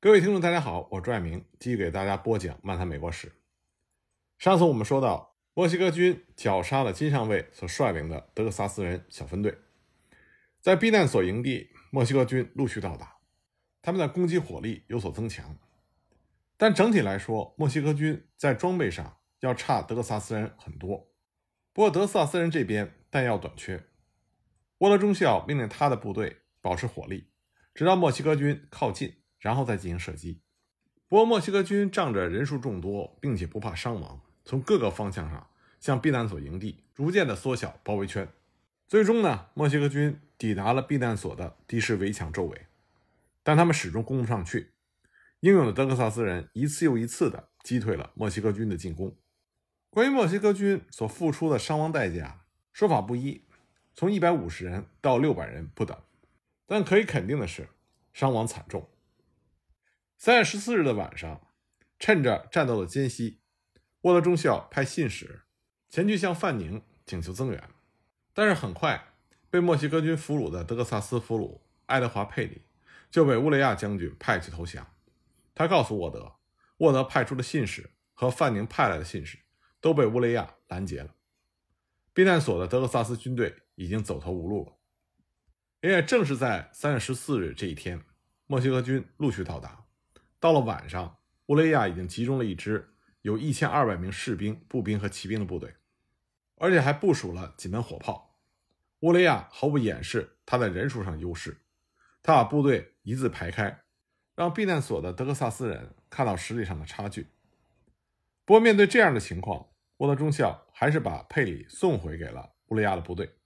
各位听众，大家好，我是朱爱明继续给大家播讲《漫谈美国史》。上次我们说到，墨西哥军绞杀了金上尉所率领的德克萨斯人小分队，在避难所营地，墨西哥军陆续到达，他们的攻击火力有所增强，但整体来说，墨西哥军在装备上要差德克萨斯人很多。不过，德克萨斯人这边弹药短缺，沃德中校命令他的部队保持火力，直到墨西哥军靠近。然后再进行射击。不过，墨西哥军仗着人数众多，并且不怕伤亡，从各个方向上向避难所营地逐渐的缩小包围圈。最终呢，墨西哥军抵达了避难所的地势围墙周围，但他们始终攻不上去。英勇的德克萨斯人一次又一次的击退了墨西哥军的进攻。关于墨西哥军所付出的伤亡代价，说法不一，从一百五十人到六百人不等。但可以肯定的是，伤亡惨重。三月十四日的晚上，趁着战斗的间隙，沃德中校派信使前去向范宁请求增援，但是很快被墨西哥军俘虏的德克萨斯俘虏爱德华·佩里就被乌雷亚将军派去投降。他告诉沃德，沃德派出的信使和范宁派来的信使都被乌雷亚拦截了。避难所的德克萨斯军队已经走投无路了。也正是在三月十四日这一天，墨西哥军陆续到达。到了晚上，乌雷亚已经集中了一支有一千二百名士兵、步兵和骑兵的部队，而且还部署了几门火炮。乌雷亚毫不掩饰他在人数上的优势，他把部队一字排开，让避难所的德克萨斯人看到实力上的差距。不过，面对这样的情况，沃德中校还是把佩里送回给了乌雷亚的部队，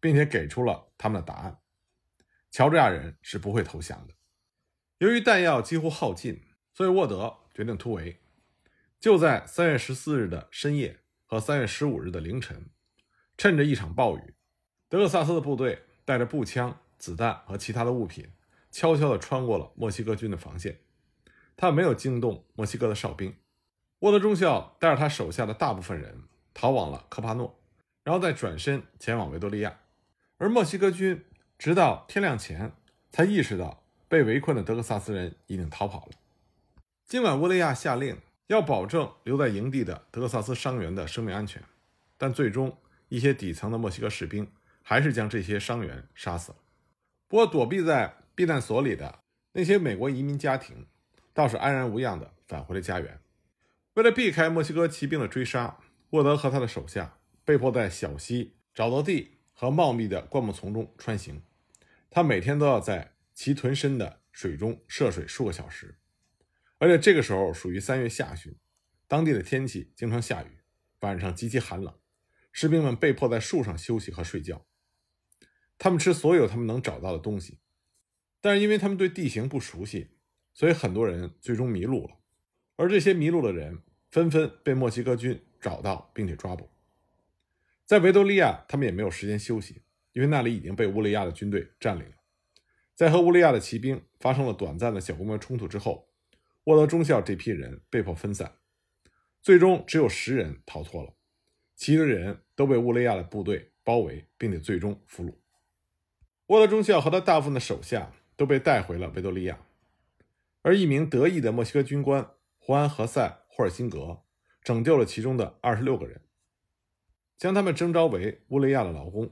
并且给出了他们的答案：乔治亚人是不会投降的。由于弹药几乎耗尽，所以沃德决定突围。就在三月十四日的深夜和三月十五日的凌晨，趁着一场暴雨，德克萨斯的部队带着步枪、子弹和其他的物品，悄悄地穿过了墨西哥军的防线。他没有惊动墨西哥的哨兵。沃德中校带着他手下的大部分人逃往了科帕诺，然后再转身前往维多利亚。而墨西哥军直到天亮前才意识到。被围困的德克萨斯人已经逃跑了。尽管乌雷亚下令要保证留在营地的德克萨斯伤员的生命安全，但最终一些底层的墨西哥士兵还是将这些伤员杀死了。不过，躲避在避难所里的那些美国移民家庭倒是安然无恙地返回了家园。为了避开墨西哥骑兵的追杀，沃德和他的手下被迫在小溪、沼泽地和茂密的灌木丛中穿行。他每天都要在。其屯深的水中涉水数个小时，而且这个时候属于三月下旬，当地的天气经常下雨，晚上极其寒冷，士兵们被迫在树上休息和睡觉。他们吃所有他们能找到的东西，但是因为他们对地形不熟悉，所以很多人最终迷路了。而这些迷路的人纷纷被墨西哥军找到并且抓捕。在维多利亚，他们也没有时间休息，因为那里已经被乌雷亚的军队占领了。在和乌利亚的骑兵发生了短暂的小规模冲突之后，沃德中校这批人被迫分散，最终只有十人逃脱了，其余的人都被乌利亚的部队包围，并且最终俘虏。沃德中校和他大部分的手下都被带回了维多利亚，而一名得意的墨西哥军官胡安·何塞·霍尔辛格拯救了其中的二十六个人，将他们征召为乌利亚的劳工，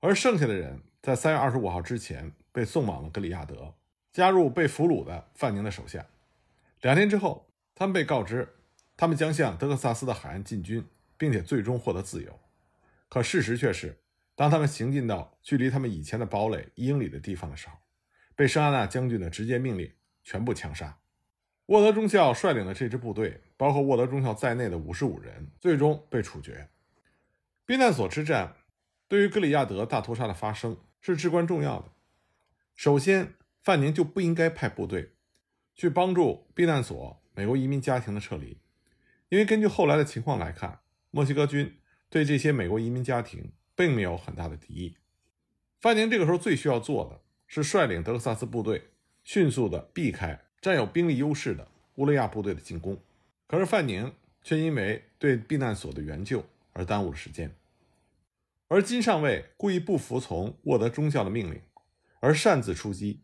而剩下的人在三月二十五号之前。被送往了格里亚德，加入被俘虏的范宁的手下。两天之后，他们被告知，他们将向德克萨斯的海岸进军，并且最终获得自由。可事实却是，当他们行进到距离他们以前的堡垒一英里的地方的时候，被圣安娜将军的直接命令全部枪杀。沃德中校率领的这支部队，包括沃德中校在内的五十五人，最终被处决。避难所之战对于格里亚德大屠杀的发生是至关重要的。首先，范宁就不应该派部队去帮助避难所美国移民家庭的撤离，因为根据后来的情况来看，墨西哥军对这些美国移民家庭并没有很大的敌意。范宁这个时候最需要做的是率领德克萨斯部队迅速的避开占有兵力优势的乌雷亚部队的进攻，可是范宁却因为对避难所的援救而耽误了时间，而金上尉故意不服从沃德中校的命令。而擅自出击，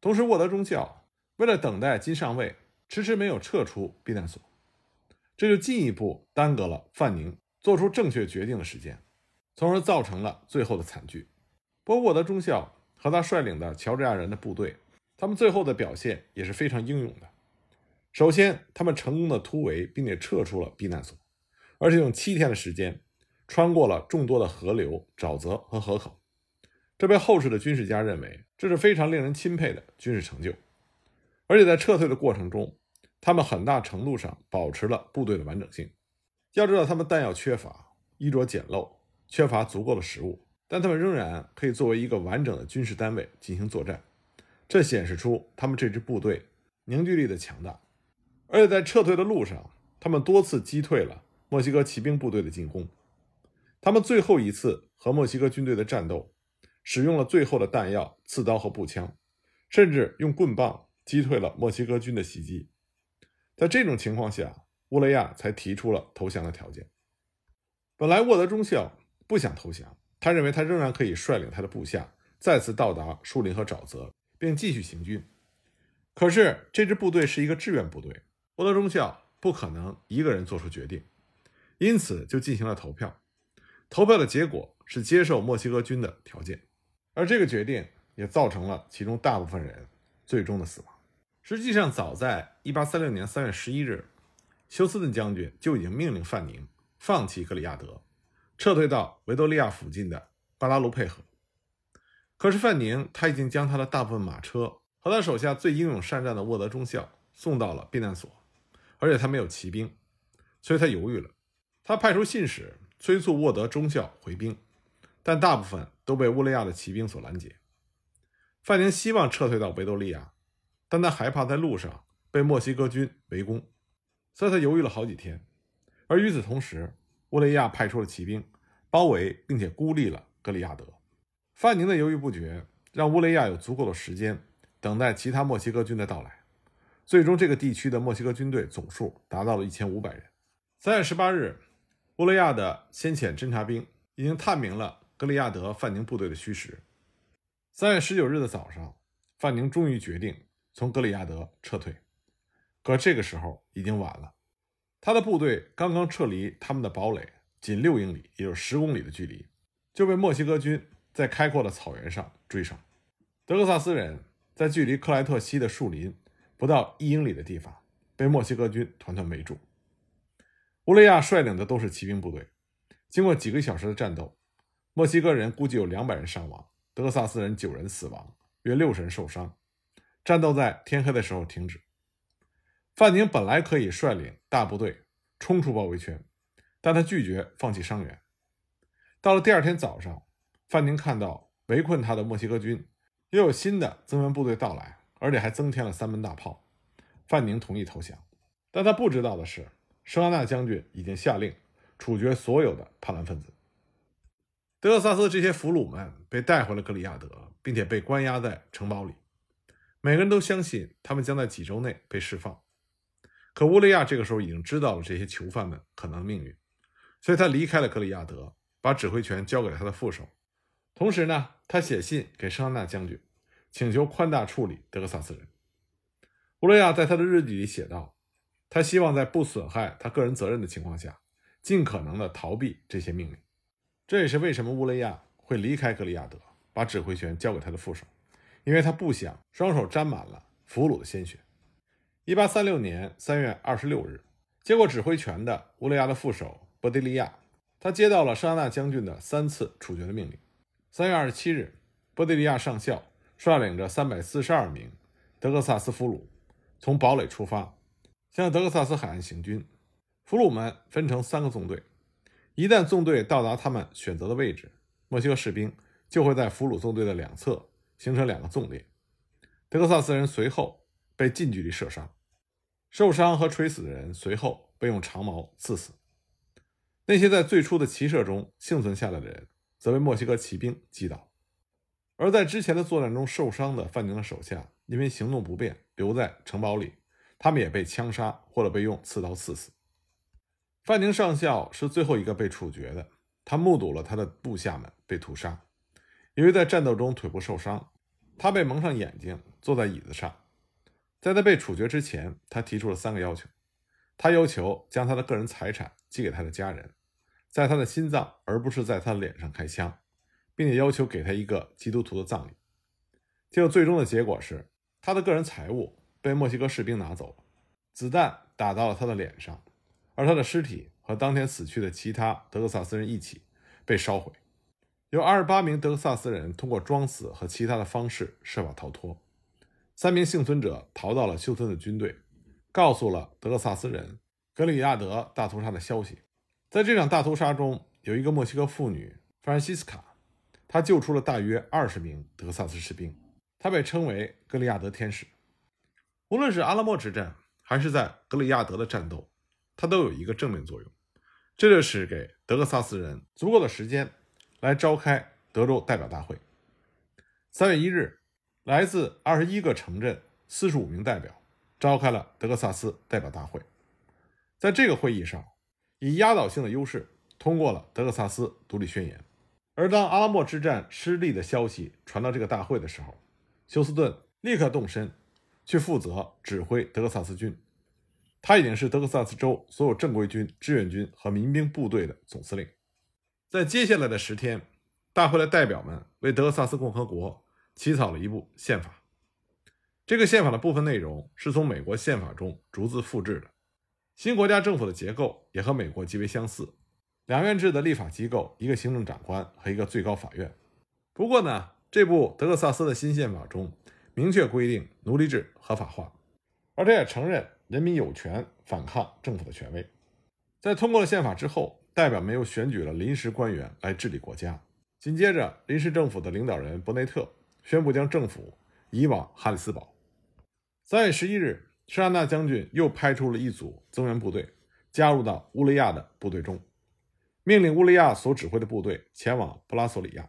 同时沃德中校为了等待金上尉，迟迟没有撤出避难所，这就进一步耽搁了范宁做出正确决定的时间，从而造成了最后的惨剧。不过，沃德中校和他率领的乔治亚人的部队，他们最后的表现也是非常英勇的。首先，他们成功的突围，并且撤出了避难所，而且用七天的时间，穿过了众多的河流、沼泽和河口。这被后世的军事家认为这是非常令人钦佩的军事成就，而且在撤退的过程中，他们很大程度上保持了部队的完整性。要知道，他们弹药缺乏，衣着简陋，缺乏足够的食物，但他们仍然可以作为一个完整的军事单位进行作战，这显示出他们这支部队凝聚力的强大。而且在撤退的路上，他们多次击退了墨西哥骑兵部队的进攻。他们最后一次和墨西哥军队的战斗。使用了最后的弹药、刺刀和步枪，甚至用棍棒击退了墨西哥军的袭击。在这种情况下，乌雷亚才提出了投降的条件。本来沃德中校不想投降，他认为他仍然可以率领他的部下再次到达树林和沼泽，并继续行军。可是这支部队是一个志愿部队，沃德中校不可能一个人做出决定，因此就进行了投票。投票的结果是接受墨西哥军的条件。而这个决定也造成了其中大部分人最终的死亡。实际上，早在1836年3月11日，休斯顿将军就已经命令范宁放弃格里亚德，撤退到维多利亚附近的巴拉卢佩河。可是，范宁他已经将他的大部分马车和他手下最英勇善战的沃德中校送到了避难所，而且他没有骑兵，所以他犹豫了。他派出信使催促沃德中校回兵。但大部分都被乌雷亚的骑兵所拦截。范宁希望撤退到维多利亚，但他害怕在路上被墨西哥军围攻，所以他犹豫了好几天。而与此同时，乌雷亚派出了骑兵包围并且孤立了格里亚德。范宁的犹豫不决让乌雷亚有足够的时间等待其他墨西哥军的到来。最终，这个地区的墨西哥军队总数达到了一千五百人。三月十八日，乌雷亚的先遣侦察兵已经探明了。格里亚德范宁部队的虚实。三月十九日的早上，范宁终于决定从格里亚德撤退。可这个时候已经晚了，他的部队刚刚撤离他们的堡垒，仅六英里，也就是十公里的距离，就被墨西哥军在开阔的草原上追上。德克萨斯人在距离克莱特西的树林不到一英里的地方被墨西哥军团团围住。乌雷亚率领的都是骑兵部队，经过几个小时的战斗。墨西哥人估计有两百人伤亡，德克萨斯人九人死亡，约六十人受伤。战斗在天黑的时候停止。范宁本来可以率领大部队冲出包围圈，但他拒绝放弃伤员。到了第二天早上，范宁看到围困他的墨西哥军又有新的增援部队到来，而且还增添了三门大炮。范宁同意投降，但他不知道的是，圣安娜将军已经下令处决所有的叛乱分子。德克萨斯这些俘虏们被带回了格里亚德，并且被关押在城堡里。每个人都相信他们将在几周内被释放。可乌利亚这个时候已经知道了这些囚犯们可能的命运，所以他离开了格里亚德，把指挥权交给了他的副手。同时呢，他写信给圣安娜将军，请求宽大处理德克萨斯人。乌利亚在他的日记里写道：“他希望在不损害他个人责任的情况下，尽可能的逃避这些命令。”这也是为什么乌雷亚会离开格里亚德，把指挥权交给他的副手，因为他不想双手沾满了俘虏的鲜血。一八三六年三月二十六日，接过指挥权的乌雷亚的副手波迪利亚，他接到了沙纳将军的三次处决的命令。三月二十七日，波迪利亚上校率领着三百四十二名德克萨斯俘虏，从堡垒出发，向德克萨斯海岸行军。俘虏们分成三个纵队。一旦纵队到达他们选择的位置，墨西哥士兵就会在俘虏纵队的两侧形成两个纵列。德克萨斯人随后被近距离射伤，受伤和垂死的人随后被用长矛刺死。那些在最初的骑射中幸存下来的人，则被墨西哥骑兵击倒。而在之前的作战中受伤的范宁的手下，因为行动不便留在城堡里，他们也被枪杀或者被用刺刀刺死。范宁上校是最后一个被处决的，他目睹了他的部下们被屠杀。由于在战斗中腿部受伤，他被蒙上眼睛，坐在椅子上。在他被处决之前，他提出了三个要求。他要求将他的个人财产寄给他的家人，在他的心脏而不是在他的脸上开枪，并且要求给他一个基督徒的葬礼。结果最终的结果是，他的个人财物被墨西哥士兵拿走了，子弹打到了他的脸上，而他的尸体和当天死去的其他德克萨斯人一起被烧毁。有二十八名德克萨斯人通过装死和其他的方式设法逃脱。三名幸存者逃到了休斯顿的军队，告诉了德克萨斯人格里亚德大屠杀的消息。在这场大屠杀中，有一个墨西哥妇女弗兰西斯卡，她救出了大约二十名德克萨斯士兵，她被称为格里亚德天使。无论是阿拉莫之战，还是在格里亚德的战斗，它都有一个正面作用，这就是给德克萨斯人足够的时间来召开德州代表大会。三月一日。来自二十一个城镇四十五名代表召开了德克萨斯代表大会，在这个会议上，以压倒性的优势通过了德克萨斯独立宣言。而当阿拉莫之战失利的消息传到这个大会的时候，休斯顿立刻动身去负责指挥德克萨斯军。他已经是德克萨斯州所有正规军、志愿军和民兵部队的总司令。在接下来的十天，大会的代表们为德克萨斯共和国。起草了一部宪法，这个宪法的部分内容是从美国宪法中逐字复制的。新国家政府的结构也和美国极为相似，两院制的立法机构，一个行政长官和一个最高法院。不过呢，这部德克萨斯的新宪法中明确规定奴隶制合法化，而且也承认人民有权反抗政府的权威。在通过了宪法之后，代表们又选举了临时官员来治理国家。紧接着，临时政府的领导人伯内特。宣布将政府移往哈里斯堡。三月十一日，施安纳将军又派出了一组增援部队，加入到乌雷亚的部队中，命令乌雷亚所指挥的部队前往布拉索里亚。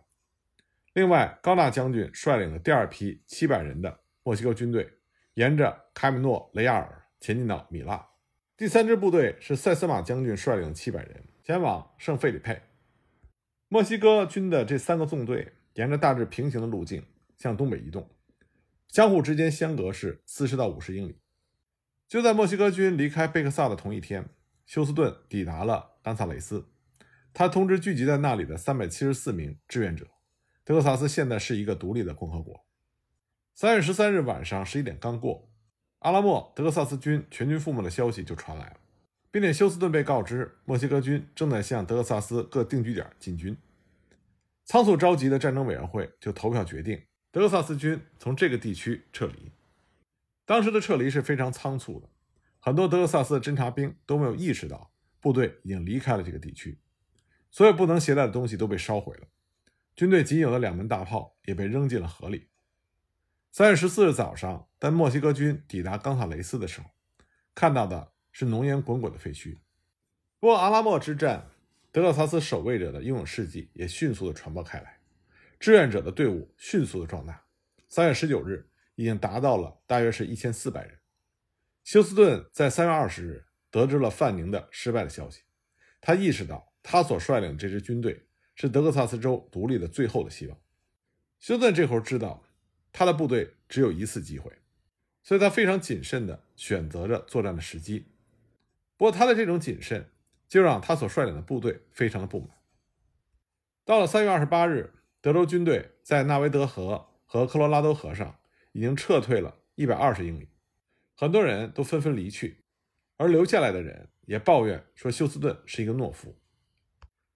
另外，高纳将军率领了第二批七百人的墨西哥军队，沿着卡米诺雷亚尔前进到米拉。第三支部队是塞斯马将军率领七百人，前往圣费里佩。墨西哥军的这三个纵队沿着大致平行的路径。向东北移动，相互之间相隔是四十到五十英里。就在墨西哥军离开贝克萨的同一天，休斯顿抵达了冈萨雷斯。他通知聚集在那里的三百七十四名志愿者：德克萨斯现在是一个独立的共和国。三月十三日晚上十一点刚过，阿拉莫德克萨斯军全军覆没的消息就传来了，并且休斯顿被告知墨西哥军正在向德克萨斯各定居点进军。仓促召集的战争委员会就投票决定。德克萨斯军从这个地区撤离，当时的撤离是非常仓促的，很多德克萨斯的侦察兵都没有意识到部队已经离开了这个地区，所有不能携带的东西都被烧毁了，军队仅有的两门大炮也被扔进了河里。三月十四日早上，当墨西哥军抵达冈萨雷斯的时候，看到的是浓烟滚滚的废墟。不过，阿拉莫之战，德克萨斯守卫者的英勇事迹也迅速的传播开来。志愿者的队伍迅速的壮大，三月十九日已经达到了大约是一千四百人。休斯顿在三月二十日得知了范宁的失败的消息，他意识到他所率领这支军队是德克萨斯州独立的最后的希望。休斯顿这会儿知道他的部队只有一次机会，所以他非常谨慎地选择着作战的时机。不过他的这种谨慎就让他所率领的部队非常的不满。到了三月二十八日。德州军队在纳维德河和科罗拉多河上已经撤退了一百二十英里，很多人都纷纷离去，而留下来的人也抱怨说休斯顿是一个懦夫。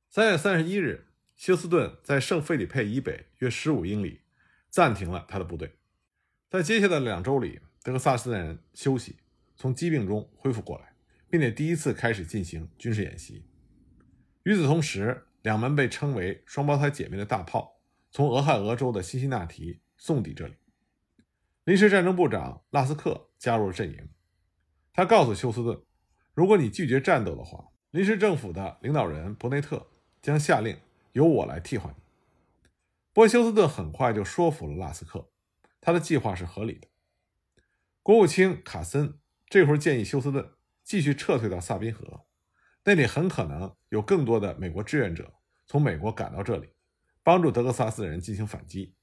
三月三十一日，休斯顿在圣费里佩以北约十五英里暂停了他的部队，在接下来的两周里，德克萨斯人休息，从疾病中恢复过来，并且第一次开始进行军事演习。与此同时，两门被称为“双胞胎姐妹”的大炮。从俄亥俄州的辛辛那提送抵这里，临时战争部长拉斯克加入了阵营。他告诉休斯顿，如果你拒绝战斗的话，临时政府的领导人伯内特将下令由我来替换你。波，休斯顿很快就说服了拉斯克，他的计划是合理的。国务卿卡森这会儿建议休斯顿继续撤退到萨宾河，那里很可能有更多的美国志愿者从美国赶到这里。帮助德克萨斯人进行反击，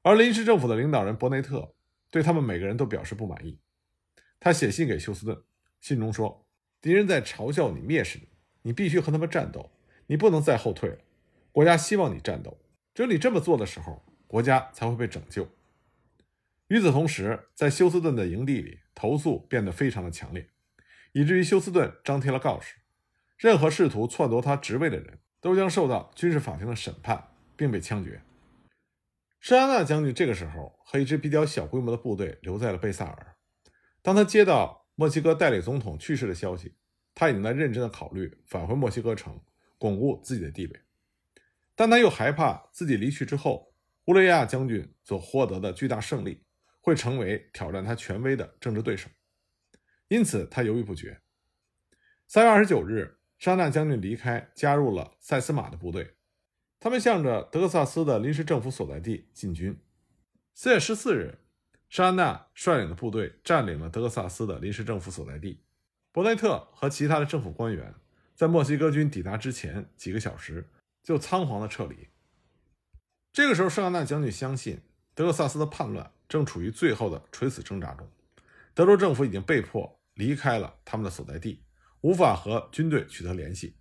而临时政府的领导人伯内特对他们每个人都表示不满意。他写信给休斯顿，信中说：“敌人在嘲笑你、蔑视你，你必须和他们战斗，你不能再后退了。国家希望你战斗，只有你这么做的时候，国家才会被拯救。”与此同时，在休斯顿的营地里，投诉变得非常的强烈，以至于休斯顿张贴了告示：任何试图篡夺他职位的人都将受到军事法庭的审判，并被枪决。沙安娜将军这个时候和一支比较小规模的部队留在了贝萨尔。当他接到墨西哥代理总统去世的消息，他已经在认真的考虑返回墨西哥城，巩固自己的地位，但他又害怕自己离去之后，乌雷亚将军所获得的巨大胜利。会成为挑战他权威的政治对手，因此他犹豫不决。三月二十九日，沙纳将军离开，加入了塞斯马的部队。他们向着德克萨斯的临时政府所在地进军。四月十四日，沙纳率领的部队占领了德克萨斯的临时政府所在地。伯内特和其他的政府官员在墨西哥军抵达之前几个小时就仓皇的撤离。这个时候，沙纳将军相信德克萨斯的叛乱。正处于最后的垂死挣扎中，德州政府已经被迫离开了他们的所在地，无法和军队取得联系，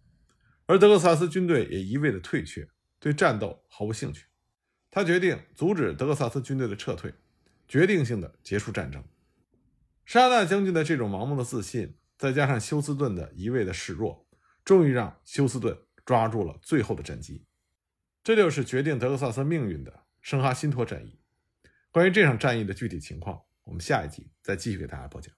而德克萨斯军队也一味的退却，对战斗毫无兴趣。他决定阻止德克萨斯军队的撤退，决定性的结束战争。沙纳将军的这种盲目的自信，再加上休斯顿的一味的示弱，终于让休斯顿抓住了最后的战机。这就是决定德克萨斯命运的圣哈辛托战役。关于这场战役的具体情况，我们下一集再继续给大家播讲。